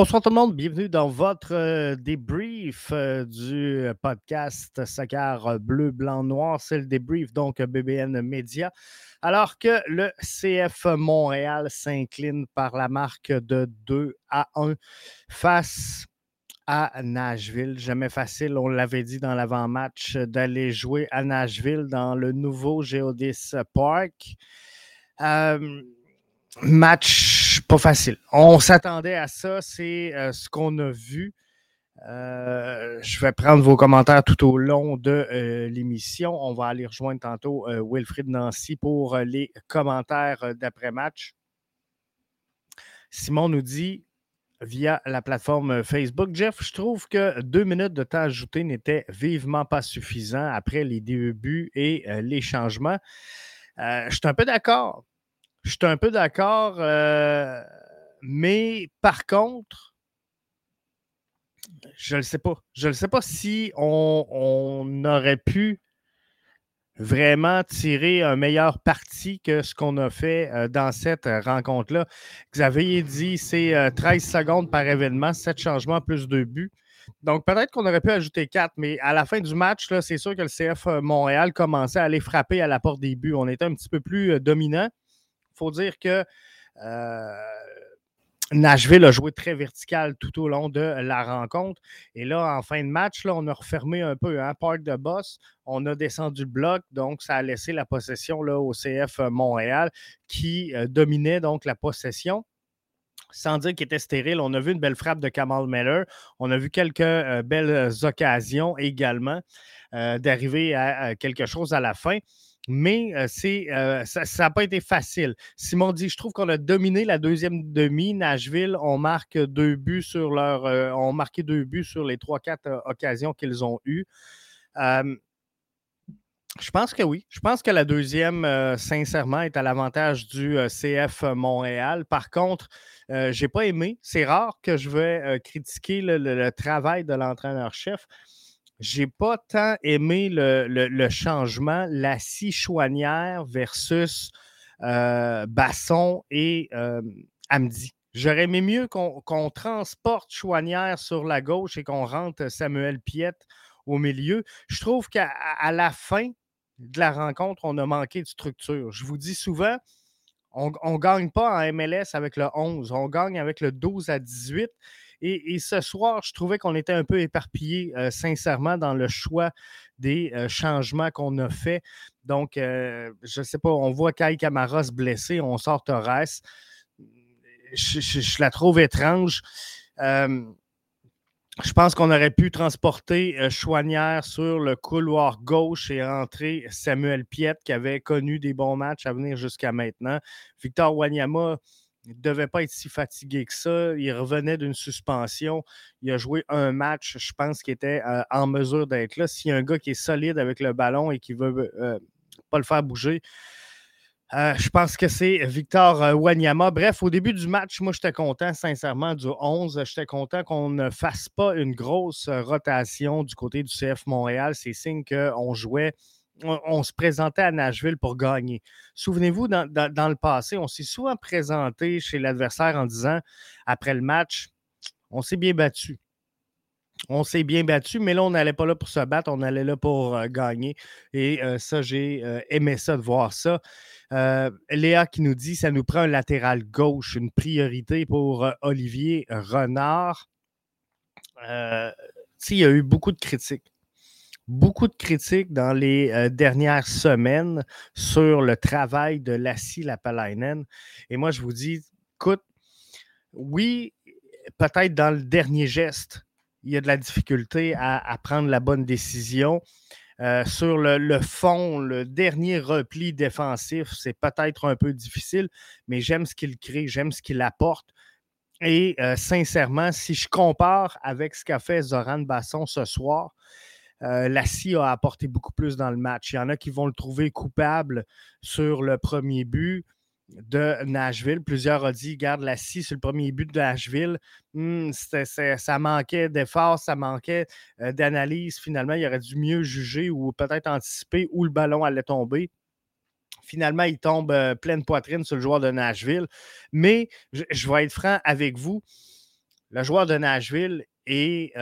Bonsoir tout le monde, bienvenue dans votre euh, débrief euh, du podcast Soccer Bleu, Blanc, Noir. C'est le débrief, donc BBN Média. Alors que le CF Montréal s'incline par la marque de 2 à 1 face à Nashville. Jamais facile, on l'avait dit dans l'avant-match, d'aller jouer à Nashville dans le nouveau Geodis Park. Euh, match pas facile. On s'attendait à ça, c'est euh, ce qu'on a vu. Euh, je vais prendre vos commentaires tout au long de euh, l'émission. On va aller rejoindre tantôt Wilfried Nancy pour les commentaires d'après-match. Simon nous dit via la plateforme Facebook, Jeff, je trouve que deux minutes de temps ajouté n'était vivement pas suffisant après les débuts et les changements. je suis un peu d'accord. Je suis un peu d'accord, euh, mais par contre, je ne sais pas. Je ne sais pas si on, aurait pu vraiment tirer un meilleur parti que ce qu'on a fait euh, dans cette rencontre-là. Xavier dit c'est 13 euh, secondes par événement, 7 changements plus 2 buts. Donc, peut-être qu'on aurait pu ajouter 4, mais à la fin du match, c'est sûr que le CF Montréal commençait à aller frapper à la porte des buts. On était un petit peu plus dominant faut dire que euh, Nashville a joué très vertical tout au long de la rencontre. Et là, en fin de match, on a refermé un peu un hein, parc de boss. On a descendu le bloc, donc ça a laissé la possession au CF Montréal qui euh, dominait donc la possession sans dire qu'il était stérile. On a vu une belle frappe de Kamal Miller. On a vu quelques euh, belles occasions également d'arriver à, quelque chose à la fin mais c'est, ça n'a pas été facile. Simon dit Je trouve qu'on a dominé la deuxième demi. Nashville, on marque deux buts sur ont marqué deux buts sur les trois, quatre occasions qu'ils ont eues. je pense que oui. Je pense que la deuxième, sincèrement, est à l'avantage du CF Montréal. Par contre, je n'ai pas aimé. C'est rare que je vais critiquer le travail de l'entraîneur-chef j'ai pas tant aimé le, changement, la scie chouanière versus euh, Basson et euh, Amdi. J'aurais aimé mieux qu'on transporte Chouanière sur la gauche et qu'on rentre Samuel Piette au milieu. Je trouve qu'à la fin de la rencontre, on a manqué de structure. Je vous dis souvent, on ne gagne pas en MLS avec le 11, on gagne avec le 12 à 18. Et, ce soir, je trouvais qu'on était un peu éparpillé, euh, sincèrement, dans le choix des euh, changements qu'on a fait. Donc, euh, je ne sais pas, on voit Kai Camara se blesser, on sort Torres. Je, la trouve étrange. je pense qu'on aurait pu transporter Chouanière sur le couloir gauche et entrer Samuel Piet, qui avait connu des bons matchs à venir jusqu'à maintenant. Victor Wanyama, il ne devait pas être si fatigué que ça. Il revenait d'une suspension. Il a joué un match, je pense, qui était euh, en mesure d'être là. S'il y a un gars qui est solide avec le ballon et qui ne veut euh, pas le faire bouger, euh, je pense que c'est Victor Wanyama. Bref, au début du match, moi, j'étais content, sincèrement, du 11. J'étais content qu'on ne fasse pas une grosse rotation du côté du CF Montréal. C'est signe qu'on jouait on, se présentait à Nashville pour gagner. Souvenez-vous, dans, le passé, on s'est souvent présenté chez l'adversaire en disant, après le match, on s'est bien battu. On s'est bien battu, mais là, on n'allait pas là pour se battre, on allait là pour euh, gagner. Et euh, ça, j'ai euh, aimé ça de voir ça. Léa qui nous dit ça nous prend un latéral gauche, une priorité pour Olivier Renard. il y a eu beaucoup de critiques beaucoup de critiques dans les euh, dernières semaines sur le travail de Lassie Lapalainen. Et moi, je vous dis, écoute, oui, peut-être dans le dernier geste, il y a de la difficulté à, prendre la bonne décision. Euh, sur le, fond, le dernier repli défensif, c'est peut-être un peu difficile, mais j'aime ce qu'il crée, j'aime ce qu'il apporte. Et euh, sincèrement, si je compare avec ce qu'a fait Zoran Basson ce soir, euh, Lassie a apporté beaucoup plus dans le match. Il y en a qui vont le trouver coupable sur le premier but de Nashville. Plusieurs ont dit, garde Lassie sur le premier but de Nashville. Hmm, ça manquait d'effort, ça manquait euh, d'analyse. Finalement, il aurait dû mieux juger ou peut-être anticiper où le ballon allait tomber. Finalement, il tombe euh, pleine poitrine sur le joueur de Nashville. Mais je vais être franc avec vous le joueur de Nashville et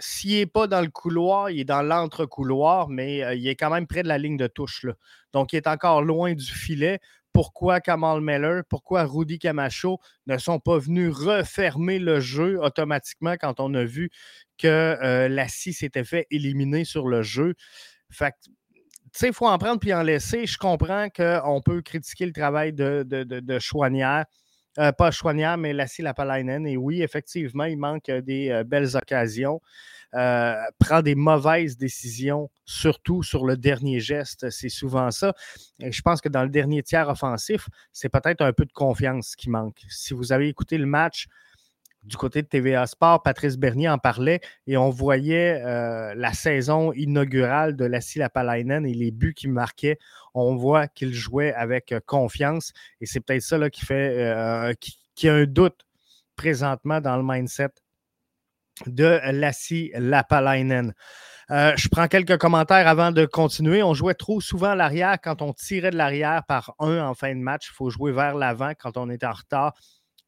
s'il n'est pas dans le couloir, il est dans l'entre-couloir, mais il est quand même près de la ligne de touche. Là. Donc, il est encore loin du filet. Pourquoi Kamal Meller, pourquoi Rudy Camacho ne sont pas venus refermer le jeu automatiquement quand on a vu que la scie s'était fait éliminer sur le jeu? Fait tu sais, il faut en prendre puis en laisser. Je comprends qu'on peut critiquer le travail de, de, de, de Chouanière. Euh, pas Chouanière, mais Lassie Lapalainen. Et oui, effectivement, il manque euh, des euh, belles occasions. prend des mauvaises décisions, surtout sur le dernier geste. C'est souvent ça. Je pense que dans le dernier tiers offensif, c'est peut-être un peu de confiance qui manque. Si vous avez écouté le match, du côté de TVA Sport, Patrice Bernier en parlait et on voyait euh, la saison inaugurale de Lassie Lapalainen et les buts qu'il marquait. On voit qu'il jouait avec euh, confiance et c'est peut-être ça qui fait euh, qui, a un doute présentement dans le mindset de Lassie Lapalainen. je prends quelques commentaires avant de continuer. On jouait trop souvent l'arrière quand on tirait de l'arrière par un en fin de match. Il faut jouer vers l'avant quand on est en retard.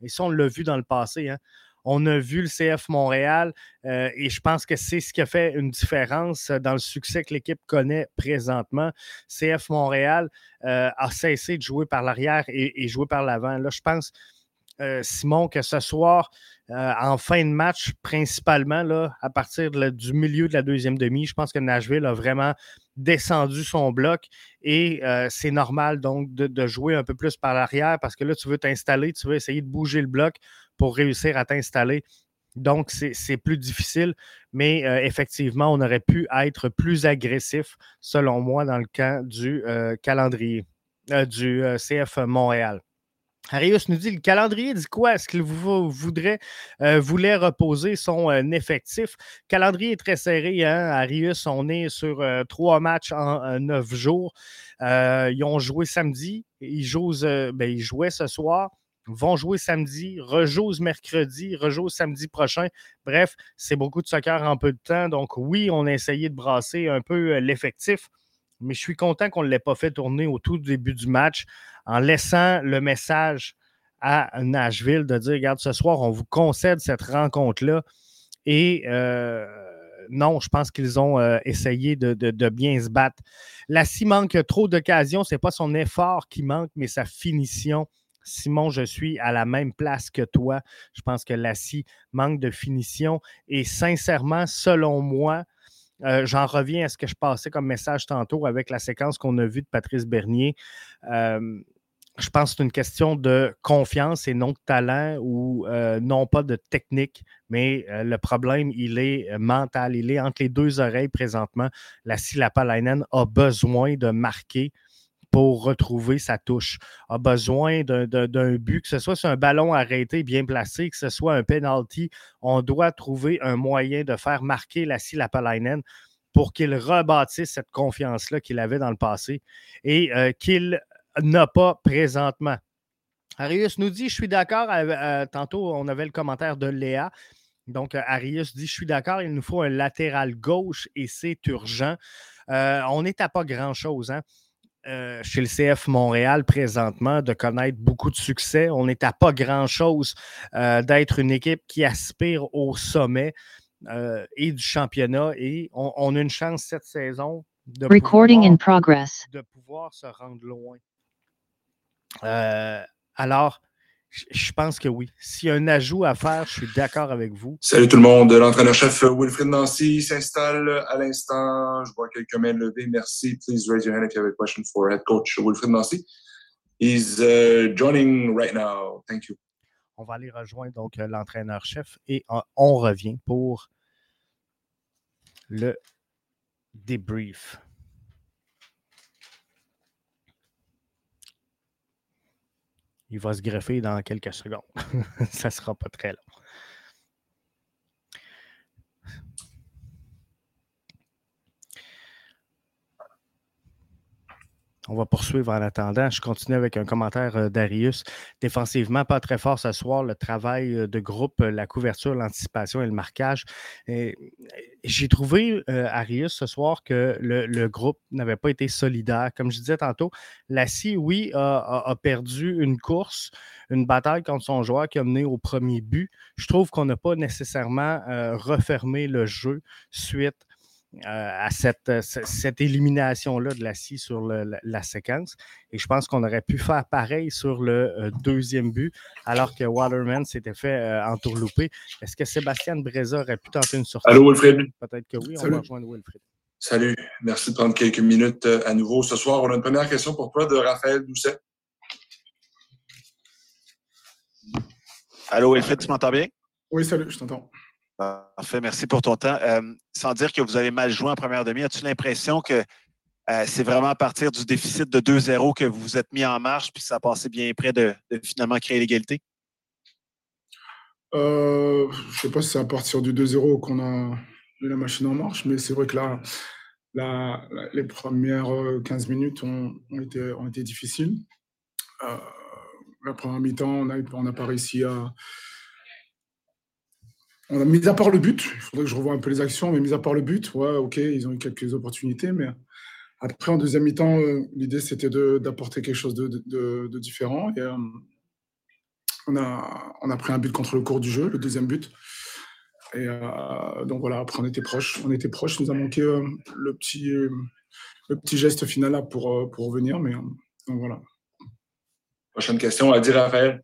Et ça, on l'a vu dans le passé. Hein. On a vu le CF Montréal euh, et je pense que c'est ce qui a fait une différence dans le succès que l'équipe connaît présentement. CF Montréal euh, a cessé de jouer par l'arrière et, jouer par l'avant. Là, je pense, euh, Simon, que ce soir, en fin de match, principalement là, à partir du milieu de la deuxième demi, je pense que Nashville a vraiment descendu son bloc et c'est normal donc de, jouer un peu plus par l'arrière parce que là, tu veux t'installer, tu veux essayer de bouger le bloc pour réussir à t'installer. Donc, c'est plus difficile, mais euh, effectivement, on aurait pu être plus agressif, selon moi, dans le camp du euh, calendrier euh, du CF Montréal. Arius nous dit le calendrier dit quoi? Est-ce qu'il voudrait, voulait reposer son effectif? Le calendrier est très serré. Hein? Arius, on est sur trois matchs en neuf jours. ils ont joué samedi. Ils, jouent, ben, ils jouaient ce soir vont jouer samedi, rejouent mercredi, rejouent samedi prochain. Bref, c'est beaucoup de soccer en peu de temps. Donc, oui, on a essayé de brasser un peu euh, l'effectif, mais je suis content qu'on ne l'ait pas fait tourner au tout début du match en laissant le message à Nashville de dire regarde, ce soir, on vous concède cette rencontre-là. Et euh, non, je pense qu'ils ont euh, essayé de, bien se battre. Lassie manque trop d'occasions. Ce n'est pas son effort qui manque, mais sa finition Simon, je suis à la même place que toi. Je pense que Lassie manque de finition. Et sincèrement, selon moi, euh, j'en reviens à ce que je passais comme message tantôt avec la séquence qu'on a vue de Patrice Bernier. Euh, je pense que c'est une question de confiance et non de talent ou euh, non pas de technique, mais le problème, il est mental. Il est entre les deux oreilles présentement. La Lapalainen a besoin de marquer pour retrouver sa touche. A besoin d'un but, que ce soit sur un ballon arrêté bien placé, que ce soit un penalty. On doit trouver un moyen de faire marquer la Lapalainen pour qu'il rebâtisse cette confiance-là qu'il avait dans le passé et euh, qu'il n'a pas présentement. Arius nous dit, je suis d'accord, euh, tantôt on avait le commentaire de Léa, donc Arius dit, je suis d'accord, il nous faut un latéral gauche et c'est urgent. Euh, on n'est à pas grand-chose. Hein? Euh, chez le CF Montréal présentement de connaître beaucoup de succès. On n'est à pas grand-chose euh, d'être une équipe qui aspire au sommet euh, et du championnat. Et on, a une chance cette saison de, de pouvoir se rendre loin. alors, je pense que oui. S'il y a un ajout à faire, je suis d'accord avec vous. Salut tout le monde. L'entraîneur-chef Wilfried Nancy s'installe à l'instant. Je vois quelques mains levées. Merci. Please raise your hand if you have a question for head coach Wilfried Nancy. He's uh, joining right now. Thank you. On va aller rejoindre donc l'entraîneur-chef et on revient pour le débrief. Il va se greffer dans quelques secondes. Ça ne sera pas très long. On va poursuivre en attendant. Je continue avec un commentaire euh, d'Arius. Défensivement, pas très fort ce soir. Le travail euh, de groupe, la couverture, l'anticipation et le marquage. J'ai trouvé, Arius, ce soir, que le, groupe n'avait pas été solidaire. Comme je disais tantôt, Lassie, oui, a, perdu une course, une bataille contre son joueur qui a mené au premier but. Je trouve qu'on n'a pas nécessairement refermé le jeu suite euh, à cette, euh, cette élimination-là de la scie sur la, séquence. Et je pense qu'on aurait pu faire pareil sur le euh, deuxième but, alors que Waterman s'était fait entourlouper. Est-ce que Sébastien Breza aurait pu tenter une sortie? Allô, Wilfred? Peut-être que oui, on va rejoindre Wilfred. Salut, merci de prendre quelques minutes à nouveau. Ce soir, on a une première question pour toi de Raphaël Doucet. Allô, Wilfred, tu m'entends bien? Oui, salut, je t'entends. Parfait, merci pour ton temps. Euh, sans dire que vous avez mal joué en première demi, as-tu l'impression que euh, c'est vraiment à partir du déficit de 2-0 que vous vous êtes mis en marche puis ça a passé bien près de, finalement créer l'égalité? Euh, je ne sais pas si c'est à partir du 2-0 qu'on a mis la machine en marche, mais c'est vrai que là, les premières 15 minutes ont, été, ont été, difficiles. la première mi-temps, on n'a pas réussi à on a mis à part le but, il faudrait que je revoie un peu les actions, mais mis à part le but, ouais, ok, ils ont eu quelques opportunités, mais après, en deuxième mi-temps, euh, l'idée c'était d'apporter quelque chose de, différent. Et, euh, on, a, on a pris un but contre le cours du jeu, le deuxième but. Et euh, donc voilà, après on était proche, on était proche, nous a manqué le, petit, le petit geste final là pour, pour revenir, mais donc voilà. Prochaine question, à dire Raphaël.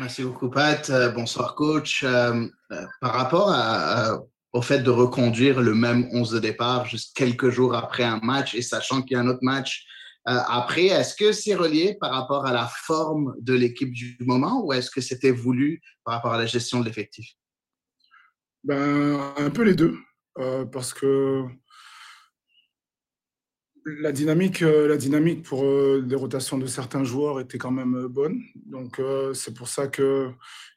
Merci beaucoup, Pat. Euh, bonsoir, coach. Euh, euh, par rapport au fait de reconduire le même 11 de départ juste quelques jours après un match et sachant qu'il y a un autre match après, est-ce que c'est relié par rapport à la forme de l'équipe du moment ou est-ce que c'était voulu par rapport à la gestion de l'effectif? Ben, un peu les deux. parce que la dynamique, euh, la dynamique pour euh, les rotations de certains joueurs était quand même euh, bonne. Donc, c'est pour ça que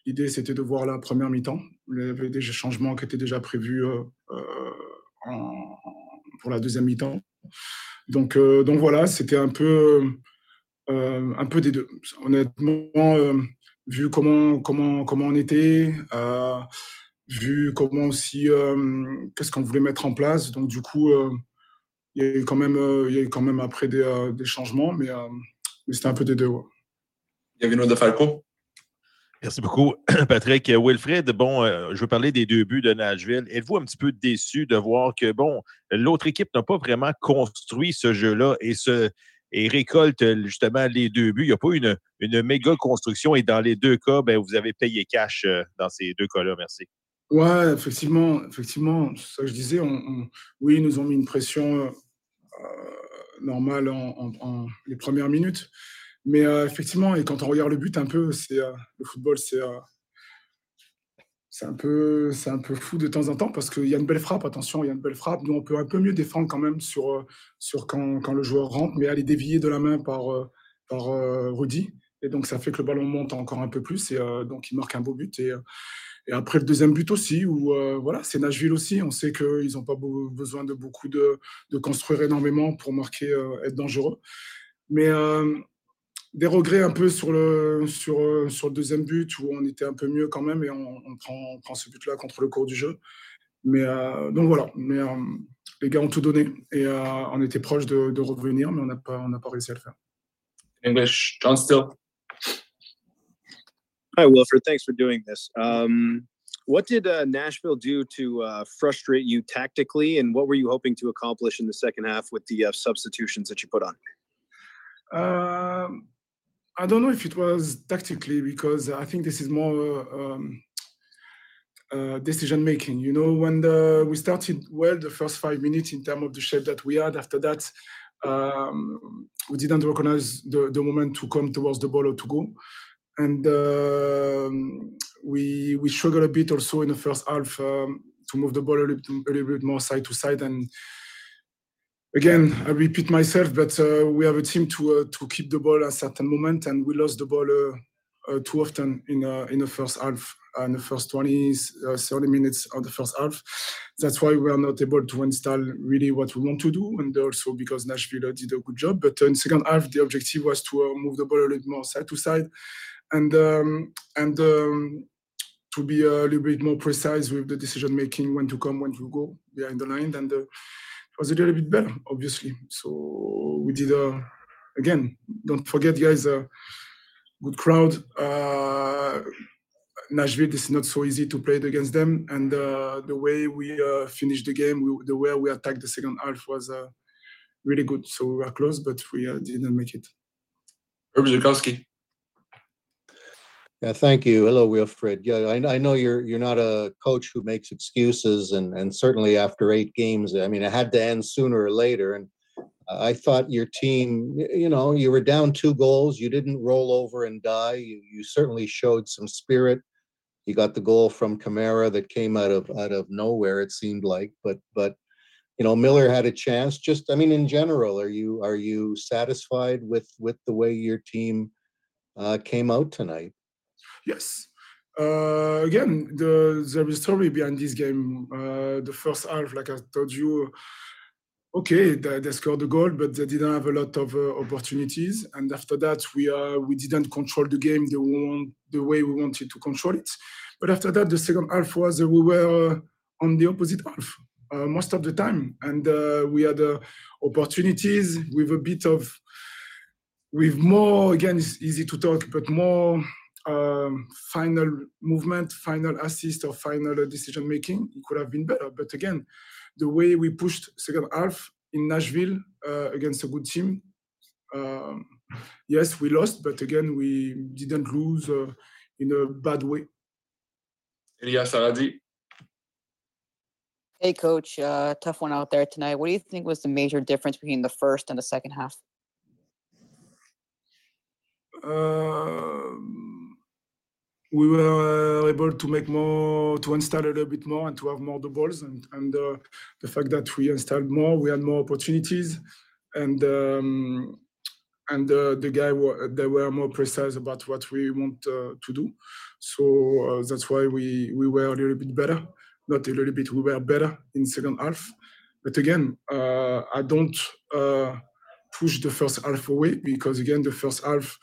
l'idée, c'était de voir la première mi-temps. Il y avait des changements qui étaient déjà prévus pour la deuxième mi-temps. Donc, donc voilà, c'était un peu, un peu des deux. Honnêtement, vu comment, comment, comment on était, vu comment aussi, qu'est-ce qu'on voulait mettre en place. Donc, du coup, il y a eu quand même, euh, il y a eu quand même après des, euh, des changements, mais, euh, mais c'était un peu des deux. Ouais. Gavino de Falco? Merci beaucoup, Patrick. Wilfred, bon, je veux parler des deux buts de Nashville. Êtes-vous un petit peu déçu de voir que, bon, l'autre équipe n'a pas vraiment construit ce jeu-là et, se, et récolte justement les deux buts? Il n'y a pas une, une méga construction et dans les deux cas, ben, vous avez payé cash dans ces deux cas-là. Merci. Ouais, effectivement, effectivement, ça que je disais. Oui, ils nous ont mis une pression euh, normale en, les premières minutes. Mais euh, effectivement, et quand on regarde le but un peu, c'est euh, le football, c'est c'est un peu c'est un peu fou de temps en temps parce qu'il y a une belle frappe. Attention, il y a une belle frappe. Nous, on peut un peu mieux défendre quand même sur sur quand, quand le joueur rentre, mais aller dévier de la main par par Rudy. Et donc ça fait que le ballon monte encore un peu plus et donc il marque un beau but et et après le deuxième but aussi, où euh, voilà, c'est Nashville aussi. On sait qu'ils n'ont pas besoin de beaucoup de, construire énormément pour marquer, euh, être dangereux. Mais euh, des regrets un peu sur le, deuxième but, où on était un peu mieux quand même, et on, prend, ce but-là contre le cours du jeu. Mais donc voilà, mais les gars ont tout donné et on était proche de, revenir, mais on n'a pas, pas réussi à le faire. English, John Still. Hi, Wilfred. Thanks for doing this. Um, what did uh, Nashville do to uh, frustrate you tactically, and what were you hoping to accomplish in the second half with the uh, substitutions that you put on? Um, I don't know if it was tactically because I think this is more um, uh, decision making. You know, when the, we started well the first five minutes in terms of the shape that we had, after that, um, we didn't recognize the, the moment to come towards the ball or to go and um, we we struggle a bit also in the first half um, to move the ball a little, a little, bit more side to side. And again, I repeat myself, but uh, we have a team to uh, to keep the ball at a certain moment, and we lost the ball uh, uh too often in uh, in the first half. in the first 20, uh, 30 minutes of the first half. That's why we are not able to install really what we want to do, and also because Nashville did a good job. But in second half, the objective was to uh, move the ball a little more side to side, and um, and um, to be a little bit more precise with the decision making, when to come, when to go behind the line, and uh, it was a little bit better, obviously. So we did uh, again. Don't forget, guys. Uh, good crowd. Uh, Nashville, is not so easy to play against them, and uh, the way we uh, finished the game, we, the way we attacked the second half was really good. So we were close, but we didn't make it. Herb Zukowski. Yeah, thank you. Hello, Wilfred. Yeah, I, I know you're you're not a coach who makes excuses, and and certainly after eight games, I mean, it had to end sooner or later. And I thought your team, you know, you were down two goals. You didn't roll over and die. You, you certainly showed some spirit. You got the goal from Camara that came out of out of nowhere. It seemed like, but but you know, Miller had a chance. Just, I mean, in general, are you are you satisfied with with the way your team uh, came out tonight? Yes. Uh, again, the there is story behind this game. Uh, the first half, like I told you, okay, they, they scored a goal, but they didn't have a lot of uh, opportunities. And after that, we uh, we didn't control the game the, one, the way we wanted to control it. But after that, the second half was uh, we were on the opposite half uh, most of the time, and we had opportunities with a bit of with more. Again, it's easy to talk, but more um, final movement, final assist, or final decision making, it could have been better. But again, the way we pushed second half in Nashville uh, against a good team, um, yes, we lost, but again, we didn't lose uh, in a bad way. Elias Aradi. Hey, coach. Uh, tough one out there tonight. What do you think was the major difference between the first and the second half? Um, we were able to make more, to install a little bit more and to have more balls. And, and uh, the fact that we installed more, we had more opportunities. And um, and uh, the guy they were more precise about what we want uh, to do. So uh, that's why we we were a little bit better. Not a little bit, we were better in second half. But again, uh, I don't uh, push the first half away because again, the first half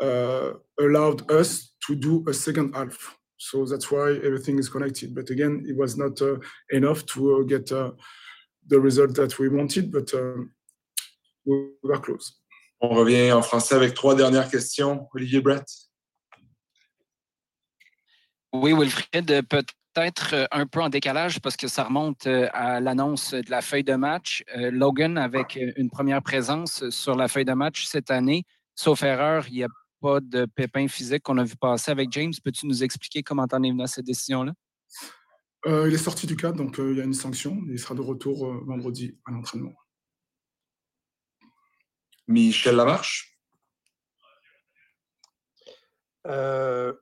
uh, allowed us to do a second half. So that's why everything is connected. But again, it was not uh, enough to uh, get uh, the result that we wanted, but um, we were close. On revient en français avec trois dernières questions. Olivier Brett. Oui, Wilfred, peut-être un peu en décalage parce que ça remonte à l'annonce de la feuille de match. Logan, avec une première présence sur la feuille de match cette année, sauf erreur, il n'y a pas de pépin physique qu'on a vu passer avec James. Peux-tu nous expliquer comment t'en es venu à cette décision-là? Euh, il est sorti du cadre, donc euh, il y a une sanction. Il sera de retour euh, vendredi à l'entraînement. Michel Lamarche? Euh,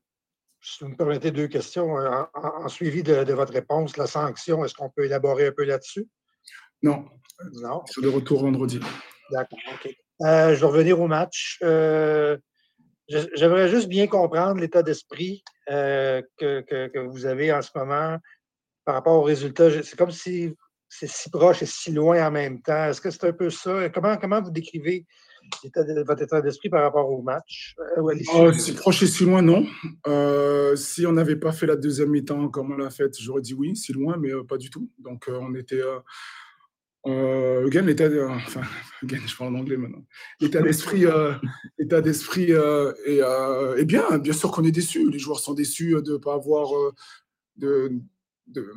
si vous me permettez deux questions. En, en- en suivi de, de votre réponse, la sanction, est-ce qu'on peut élaborer un peu là-dessus? Non, Non. il sera de retour vendredi. D'accord, OK. Euh, je vais revenir au match. J'aimerais juste bien comprendre l'état d'esprit euh, que, que- vous avez en ce moment par rapport aux résultats. C'est comme si c'est si proche et si loin en même temps. Est-ce que c'est un peu ça? Comment, comment vous décrivez votre état d'esprit par rapport au match? Euh, l'issue? Oh, si proche et si loin, non. Euh, si on n'avait pas fait la deuxième mi-temps comme on l'a faite, j'aurais dit oui, si loin, mais pas du tout. Donc on était. Euh, euh, again, l'état, euh, enfin, again, je parle en anglais maintenant. L'état d'esprit, euh, l'état d'esprit euh, est, euh, est bien. Bien sûr qu'on est déçus. Les joueurs sont déçus de ne pas avoir, euh, de, de,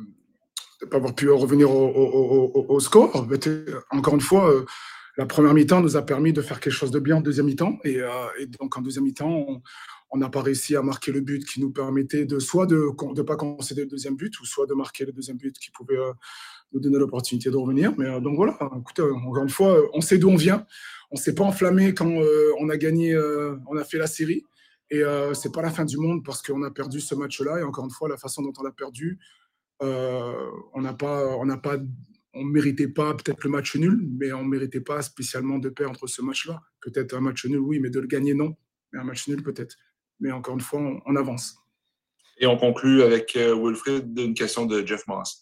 de pas avoir pu revenir au, au- au- au score. Mais, euh, encore une fois. euh, la première mi-temps nous a permis de faire quelque chose de bien en deuxième mi-temps. Et, euh, et donc, en deuxième mi-temps, on on n'a pas réussi à marquer le but qui nous permettait de soit de ne pas concéder le deuxième but, ou soit de marquer le deuxième but qui pouvait euh, nous donner l'opportunité de revenir. Mais euh, donc voilà, écoutez, euh, encore une fois, euh, on sait d'où on vient. On ne s'est pas enflammé quand euh, on a gagné, euh, on a fait la série. Et euh, c'est pas la fin du monde parce qu'on a perdu ce match-là. Et encore une fois, la façon dont on l'a perdu, euh, on n'a pas, on n'a pas, on méritait pas peut-être le match nul, mais on méritait pas spécialement de perdre ce match-là. Peut-être un match nul, oui, mais de le gagner, non. Mais un match nul, peut-être. Mais encore une fois, on, avance. Et on conclut avec Wilfrid d'une question de Jeff Moss.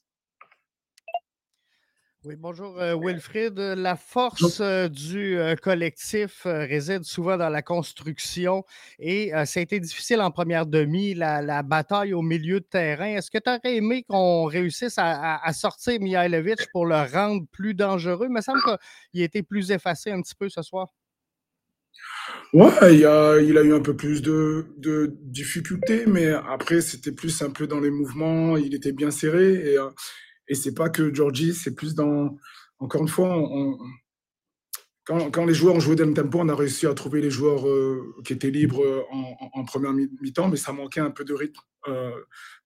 Oui, bonjour euh, Wilfrid. La force euh, du euh, collectif réside souvent dans la construction et ça a été difficile en première demi, la, bataille au milieu de terrain. Est-ce que tu aurais aimé qu'on réussisse à, sortir Mihailovic pour le rendre plus dangereux? Il me semble qu'il a été plus effacé un petit peu ce soir. Ouais, il a, il a eu un peu plus de, de difficultés, mais après, c'était plus un peu dans les mouvements, il était bien serré et et c'est pas que Georgie, c'est plus dans. Encore une fois, quand, les joueurs ont joué le tempo, on a réussi à trouver les joueurs euh, qui étaient libres euh, en, première mi-temps, mais ça manquait un peu de rythme euh,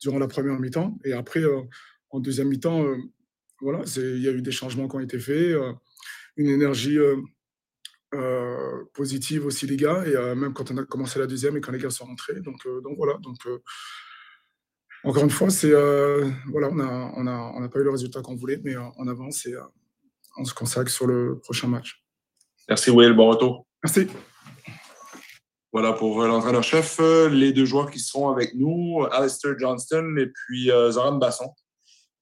durant la première mi-temps. Et après, en deuxième mi-temps, voilà, il y a eu des changements qui ont été faits, une énergie positive aussi, les gars, et même quand on a commencé la deuxième et quand les gars sont rentrés. Donc, voilà. Encore une fois, c'est euh, voilà, on n'a on a, on a pas eu le résultat qu'on voulait, mais euh, on avance et euh, on se consacre sur le prochain match. Merci Will, bon retour. Merci. Voilà pour l'entraîneur-chef, les deux joueurs qui seront avec nous, Alistair Johnston et puis Zoran Basson.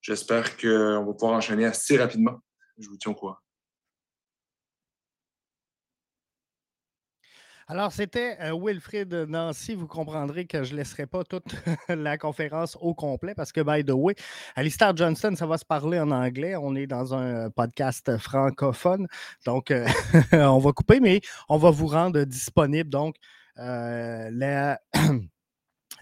J'espère qu'on va pouvoir enchaîner assez rapidement. Je vous tiens au courant. Alors, c'était euh, Wilfrid Nancy. Vous comprendrez que je ne laisserai pas toute la conférence au complet parce que, by the way, Alistair Johnson, ça va se parler en anglais. On est dans un podcast francophone. Donc, euh, on va couper, mais on va vous rendre disponible. Donc, euh, la.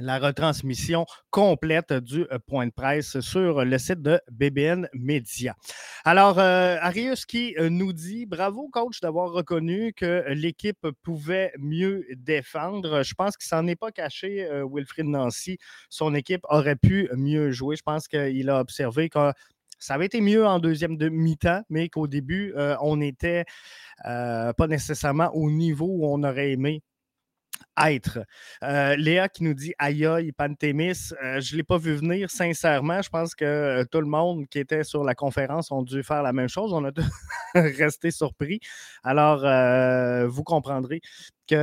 la retransmission complète du euh, point de presse sur le site de BBN Media. Alors, euh, Arius qui euh, nous dit bravo, coach, d'avoir reconnu que l'équipe pouvait mieux défendre. Je pense qu'il s'en est pas caché, Wilfried Nancy. Son équipe aurait pu mieux jouer. Je pense qu'il a observé que ça avait été mieux en deuxième mi-temps, mais qu'au début, on n'était pas nécessairement au niveau où on aurait aimé Euh, Léa qui nous dit aïe aïe, Pantémis, euh, je ne l'ai pas vu venir, sincèrement. Je pense que euh, tout le monde qui était sur la conférence ont dû faire la même chose. On a resté surpris. Alors, vous comprendrez qu'il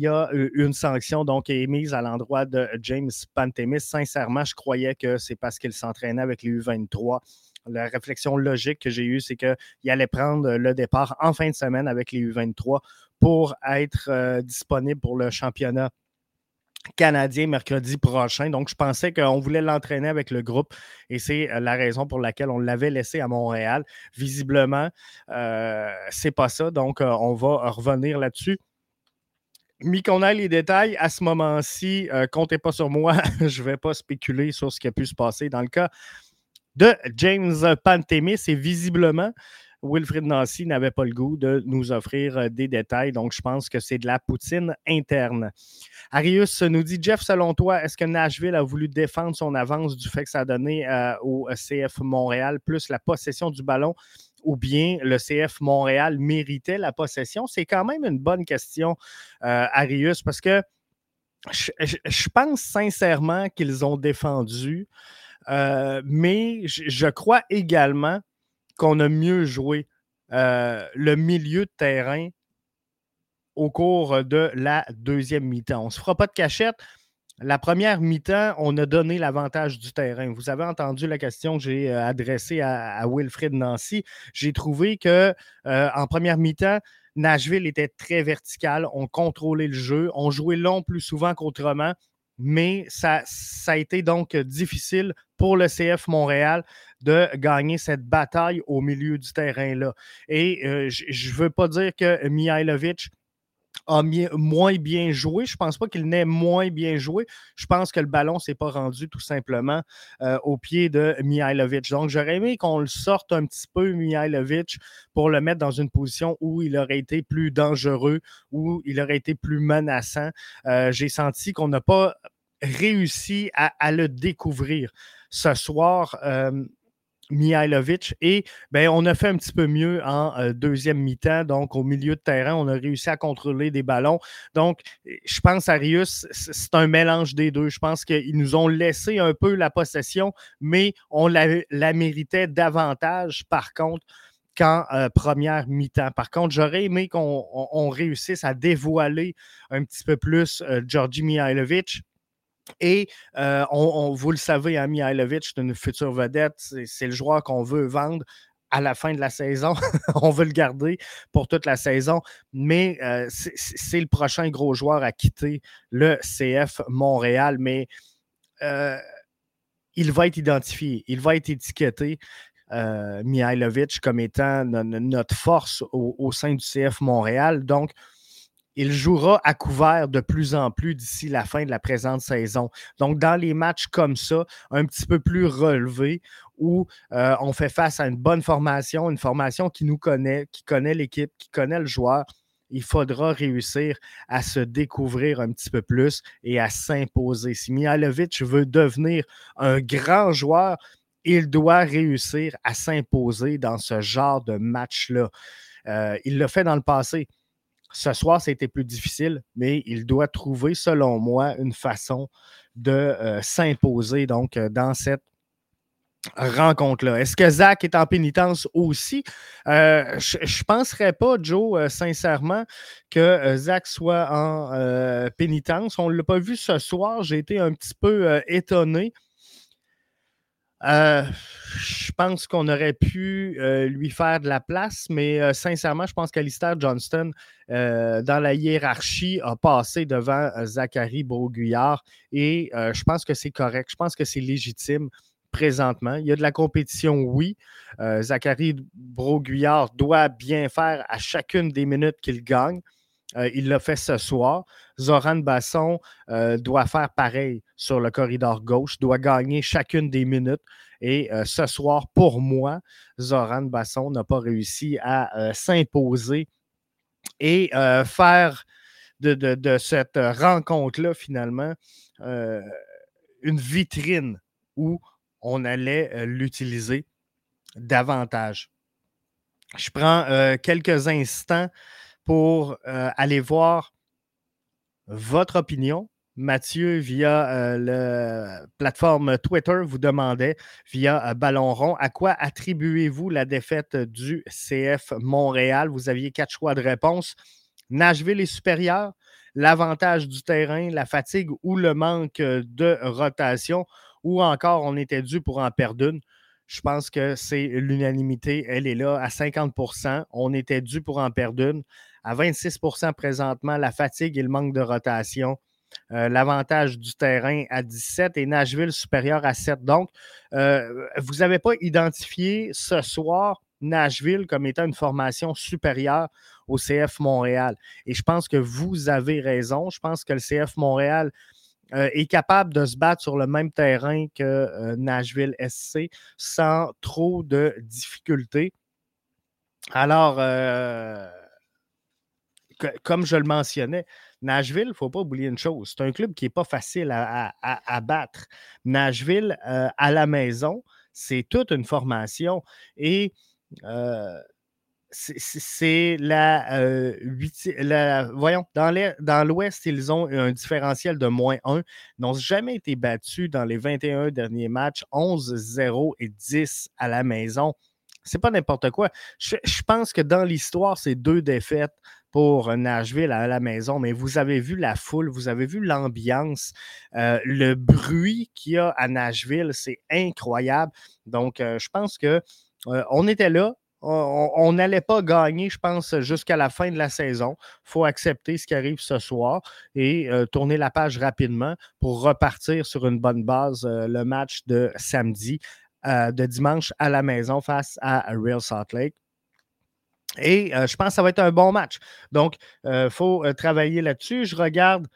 y a une sanction donc émise à l'endroit de James Pantémis. Sincèrement, je croyais que c'est parce qu'il s'entraînait avec les U23 la réflexion logique que j'ai eue, c'est qu'il allait prendre le départ en fin de semaine avec les U23 pour être euh, disponible pour le championnat canadien mercredi prochain. Donc, je pensais qu'on voulait l'entraîner avec le groupe et c'est euh, la raison pour laquelle on l'avait laissé à Montréal. Visiblement, euh, c'est pas ça. Donc, euh, on va revenir là-dessus. Mis qu'on a les détails, à ce moment-ci, comptez pas sur moi. je ne vais pas spéculer sur ce qui a pu se passer dans le cas de James Pantémis et visiblement, Wilfrid Nancy n'avait pas le goût de nous offrir euh, des détails. Donc, je pense que c'est de la poutine interne. Arius nous dit Jeff, selon toi, est-ce que Nashville a voulu défendre son avance du fait que ça a donné euh, au CF Montréal plus la possession du ballon ou bien le CF Montréal méritait la possession? C'est quand même une bonne question, euh, Arius, parce que je, pense sincèrement qu'ils ont défendu, mais je crois également qu'on a mieux joué euh, le milieu de terrain au cours de la deuxième mi-temps. On ne se fera pas de cachette. La première mi-temps, on a donné l'avantage du terrain. Vous avez entendu la question que j'ai euh, adressée à, Wilfred Nancy. J'ai trouvé que euh, en première mi-temps, Nashville était très vertical. On contrôlait le jeu. On jouait long plus souvent qu'autrement. Mais ça, a été donc difficile pour le CF Montréal de gagner cette bataille au milieu du terrain-là. Et euh, je ne veux pas dire que Mihailovic a moins bien joué. Je ne pense pas qu'il n'ait moins bien joué. Je pense que le ballon ne s'est pas rendu tout simplement euh, au pied de Mihailovic. Donc, j'aurais aimé qu'on le sorte un petit peu, Mihailovic, pour le mettre dans une position où il aurait été plus dangereux, où il aurait été plus menaçant. Euh, j'ai senti qu'on n'a pas réussi à, le découvrir ce soir. Euh, Mihailovic. Et ben, on a fait un petit peu mieux en euh, deuxième mi-temps. Donc, au milieu de terrain, on a réussi à contrôler des ballons. Donc, je pense, Arius, c'est un mélange des deux. Je pense qu'ils nous ont laissé un peu la possession, mais on la, méritait davantage, par contre, qu'en euh, première mi-temps. Par contre, j'aurais aimé qu'on réussisse à dévoiler un petit peu plus Georgi Mihailovic Et on, vous le savez, hein, Mihailovic, c'est une future vedette. C'est le joueur qu'on veut vendre à la fin de la saison. on veut le garder pour toute la saison, mais c'est le prochain gros joueur à quitter le CF Montréal. Mais il va être identifié, il va être étiqueté. Mihailovic comme étant notre force au, au, sein du CF Montréal. Donc, il jouera à couvert de plus en plus d'ici la fin de la présente saison. Donc, dans les matchs comme ça, un petit peu plus relevés, où euh, on fait face à une bonne formation, une formation qui nous connaît, qui connaît l'équipe, qui connaît le joueur, il faudra réussir à se découvrir un petit peu plus et à s'imposer. Si Mihalovic veut devenir un grand joueur, il doit réussir à s'imposer dans ce genre de match-là. Euh, il l'a fait dans le passé. Ce soir, c'était plus difficile, mais il doit trouver, selon moi, une façon de euh, s'imposer donc euh, dans cette rencontre-là. Est-ce que Zach est en pénitence aussi? Euh, je ne penserais pas, Joe, sincèrement, que Zach soit en pénitence. On ne l'a pas vu ce soir. J'ai été un petit peu étonné. Euh, je pense qu'on aurait pu euh, lui faire de la place, mais euh, sincèrement, je pense qu'Alistair Johnston, dans la hiérarchie, a passé devant Zachary Broguillard et je pense que c'est correct. Je pense que c'est légitime présentement. Il y a de la compétition, oui. Zachary Broguillard doit bien faire à chacune des minutes qu'il gagne. Il l'a fait ce soir. Zoran Basson euh, doit faire pareil sur le corridor gauche, doit gagner chacune des minutes. Et euh, ce soir, pour moi, Zoran Basson n'a pas réussi à euh, s'imposer et faire de, cette rencontre-là, finalement, une vitrine où on allait l'utiliser davantage. Je prends quelques instants pour aller voir votre opinion. Mathieu, via euh, la plateforme Twitter, vous demandait, via euh, Ballon Rond, à quoi attribuez-vous la défaite du CF Montréal? Vous aviez quatre choix de réponse. Nashville est supérieur, l'avantage du terrain, la fatigue ou le manque de rotation, ou encore on était dû pour en perdre une. Je pense que c'est l'unanimité. Elle est là à 50% On était dû pour en perdre une à 26% présentement, la fatigue et le manque de rotation. Euh, l'avantage du terrain à 17 et Nashville supérieur à 7. Donc, euh, vous n'avez pas identifié ce soir Nashville comme étant une formation supérieure au CF Montréal. Et je pense que vous avez raison. Je pense que le CF Montréal euh, est capable de se battre sur le même terrain que Nashville SC sans trop de difficultés. Alors, comme je le mentionnais, Nashville, il ne faut pas oublier une chose, c'est un club qui n'est pas facile à, battre. Nashville, euh, à la maison, c'est toute une formation et euh, c'est euh, la, Voyons, dans l'Ouest, ils ont un différentiel de moins 1. Ils n'ont jamais été battus dans les 21 derniers matchs, 11-0 et 10 à la maison. C'est pas n'importe quoi. Je, pense que dans l'histoire, c'est deux défaites pour Nashville à la maison, mais vous avez vu la foule, vous avez vu l'ambiance, euh, le bruit qu'il y a à Nashville, c'est incroyable. Donc, euh, je pense que euh, on était là. On n'allait pas gagner, je pense, jusqu'à la fin de la saison. Il faut accepter ce qui arrive ce soir et tourner la page rapidement pour repartir sur une bonne base le match de samedi, de dimanche à la maison face à Real Salt Lake. Et euh, je pense que ça va être un bon match. Donc, il euh, faut euh, travailler là-dessus. Je regarde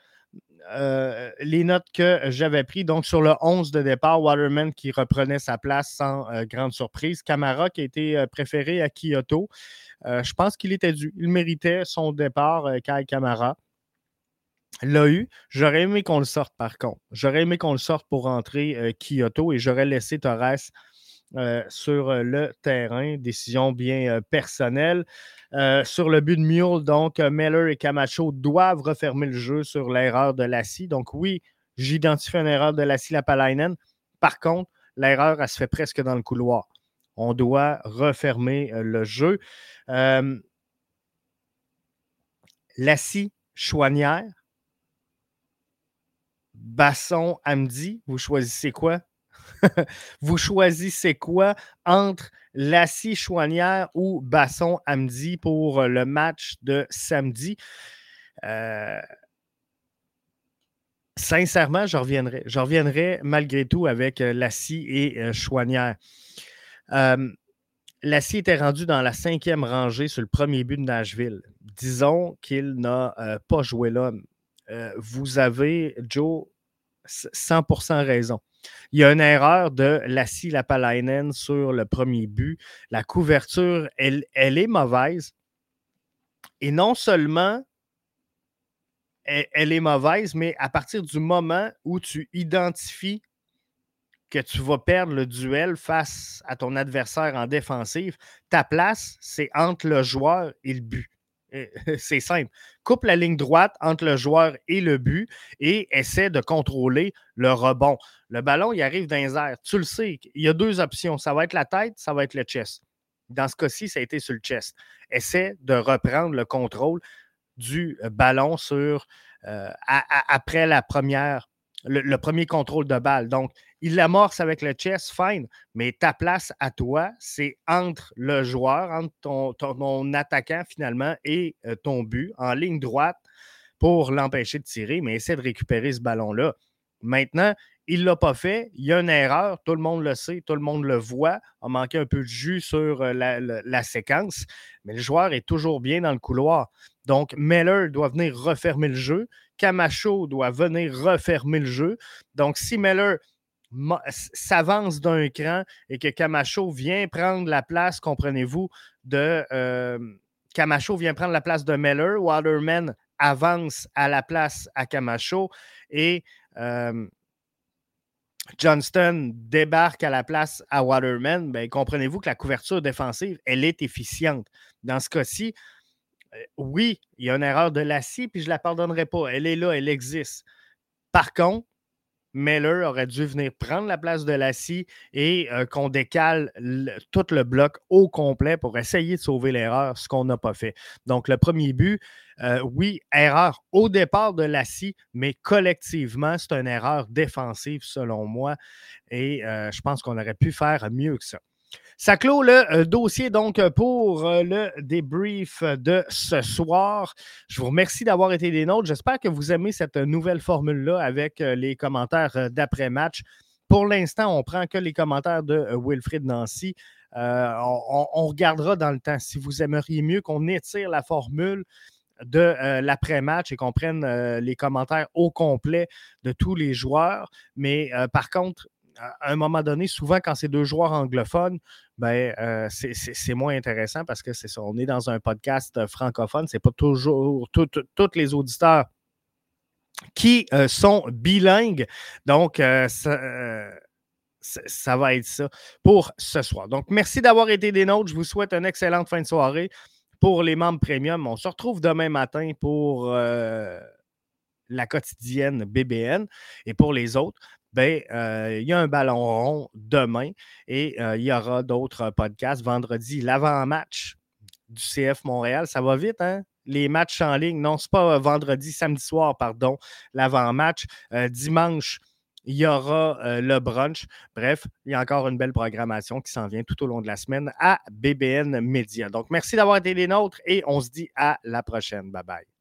les notes que j'avais prises. Donc, sur le 11 de départ, Waterman qui reprenait sa place sans grande surprise. Camara qui a été préféré à Kyoto. je pense qu'il était dû. Il méritait son départ, Kai Camara. L'a eu. J'aurais aimé qu'on le sorte par contre. J'aurais aimé qu'on le sorte pour rentrer Kyoto et j'aurais laissé Torres euh, sur euh, le terrain. Décision bien euh, personnelle. sur le but de Mule, donc, Meller et Camacho doivent refermer le jeu sur l'erreur de Lassie. Donc, oui, j'identifie une erreur de Lassie Lapalainen. Par contre, l'erreur, elle se fait presque dans le couloir. On doit refermer le jeu. Lassie Chouanière, Basson Amdi, vous choisissez quoi? vous choisissez quoi entre Lassie Chouanière ou Basson Amdi pour le match de samedi? Euh, sincèrement, je reviendrai. Je reviendrai malgré tout avec euh, Lassie et euh, Chouanière. Lassie était rendu dans la cinquième rangée sur le premier but de Nashville. Disons qu'il n'a pas joué l'homme. Vous avez, Joe, 100% raison. Il y a une erreur de Lassie Lapalainen sur le premier but. La couverture, elle, elle est mauvaise. Et non seulement elle, est mauvaise, mais à partir du moment où tu identifies que tu vas perdre le duel face à ton adversaire en défensive, ta place, c'est entre le joueur et le but. C'est simple. Coupe la ligne droite entre le joueur et le but et essaie de contrôler le rebond. Le ballon, il arrive dans les airs. Tu le sais, il y a deux options. Ça va être la tête, ça va être le chest. Dans ce cas-ci, ça a été sur le chest. Essaie de reprendre le contrôle du ballon sur euh, après la première, le, premier contrôle de balle. Donc, il l'amorce avec le chest, fine, mais ta place à toi, c'est entre le joueur, entre ton, attaquant finalement et euh, ton but en ligne droite pour l'empêcher de tirer, mais essaie de récupérer ce ballon-là. Maintenant, il ne l'a pas fait. Il y a une erreur. Tout le monde le sait. Tout le monde le voit. A manqué un peu de jus sur euh, la, séquence. Mais le joueur est toujours bien dans le couloir. Donc, Meller doit venir refermer le jeu. Camacho doit venir refermer le jeu. Donc, si Meller s'avance d'un cran et que Camacho vient prendre la place, comprenez-vous, de euh, Camacho vient prendre la place de Meller, Waterman avance à la place à Camacho et euh, Johnston débarque à la place à Waterman, ben, comprenez-vous que la couverture défensive, elle est efficiente. Dans ce cas-ci, euh, oui, il y a une erreur de l'acier, puis je ne la pardonnerai pas. Elle est là, elle existe. Par contre, Meller aurait dû venir prendre la place de Lassie et euh, qu'on décale tout le bloc au complet pour essayer de sauver l'erreur, ce qu'on n'a pas fait. Donc, le premier but, euh, oui, erreur au départ de Lassie, mais collectivement, c'est une erreur défensive selon moi et euh, je pense qu'on aurait pu faire mieux que ça. Ça clôt le euh, dossier donc pour euh, le débrief de ce soir. Je vous remercie d'avoir été des nôtres. J'espère que vous aimez cette nouvelle formule-là avec euh, les commentaires d'après-match. Pour l'instant, on prend que les commentaires de Wilfrid Nancy. on, regardera dans le temps. Si vous aimeriez mieux qu'on étire la formule de l'après-match et qu'on prenne les commentaires au complet de tous les joueurs. Mais par contre, à un moment donné, souvent quand c'est deux joueurs anglophones, ben, euh, c'est moins intéressant parce que c'est ça. On est dans un podcast euh, francophone. C'est pas toujours tous les auditeurs qui euh, sont bilingues. Donc, ça, ça, va être ça pour ce soir. Donc, merci d'avoir été des nôtres. Je vous souhaite une excellente fin de soirée. Pour les membres premium, on se retrouve demain matin pour la quotidienne BBN. Et pour les autres, ben, euh, il y a un ballon rond demain et euh, il y aura d'autres podcasts. Vendredi, l'avant-match du CF Montréal. Ça va vite, hein? Les matchs en ligne. Non, ce n'est pas vendredi, samedi soir, pardon, l'avant-match. Euh, dimanche, il y aura le brunch. Bref, il y a encore une belle programmation qui s'en vient tout au long de la semaine à BBN Media. Donc, merci d'avoir été des nôtres et on se dit à la prochaine. Bye bye.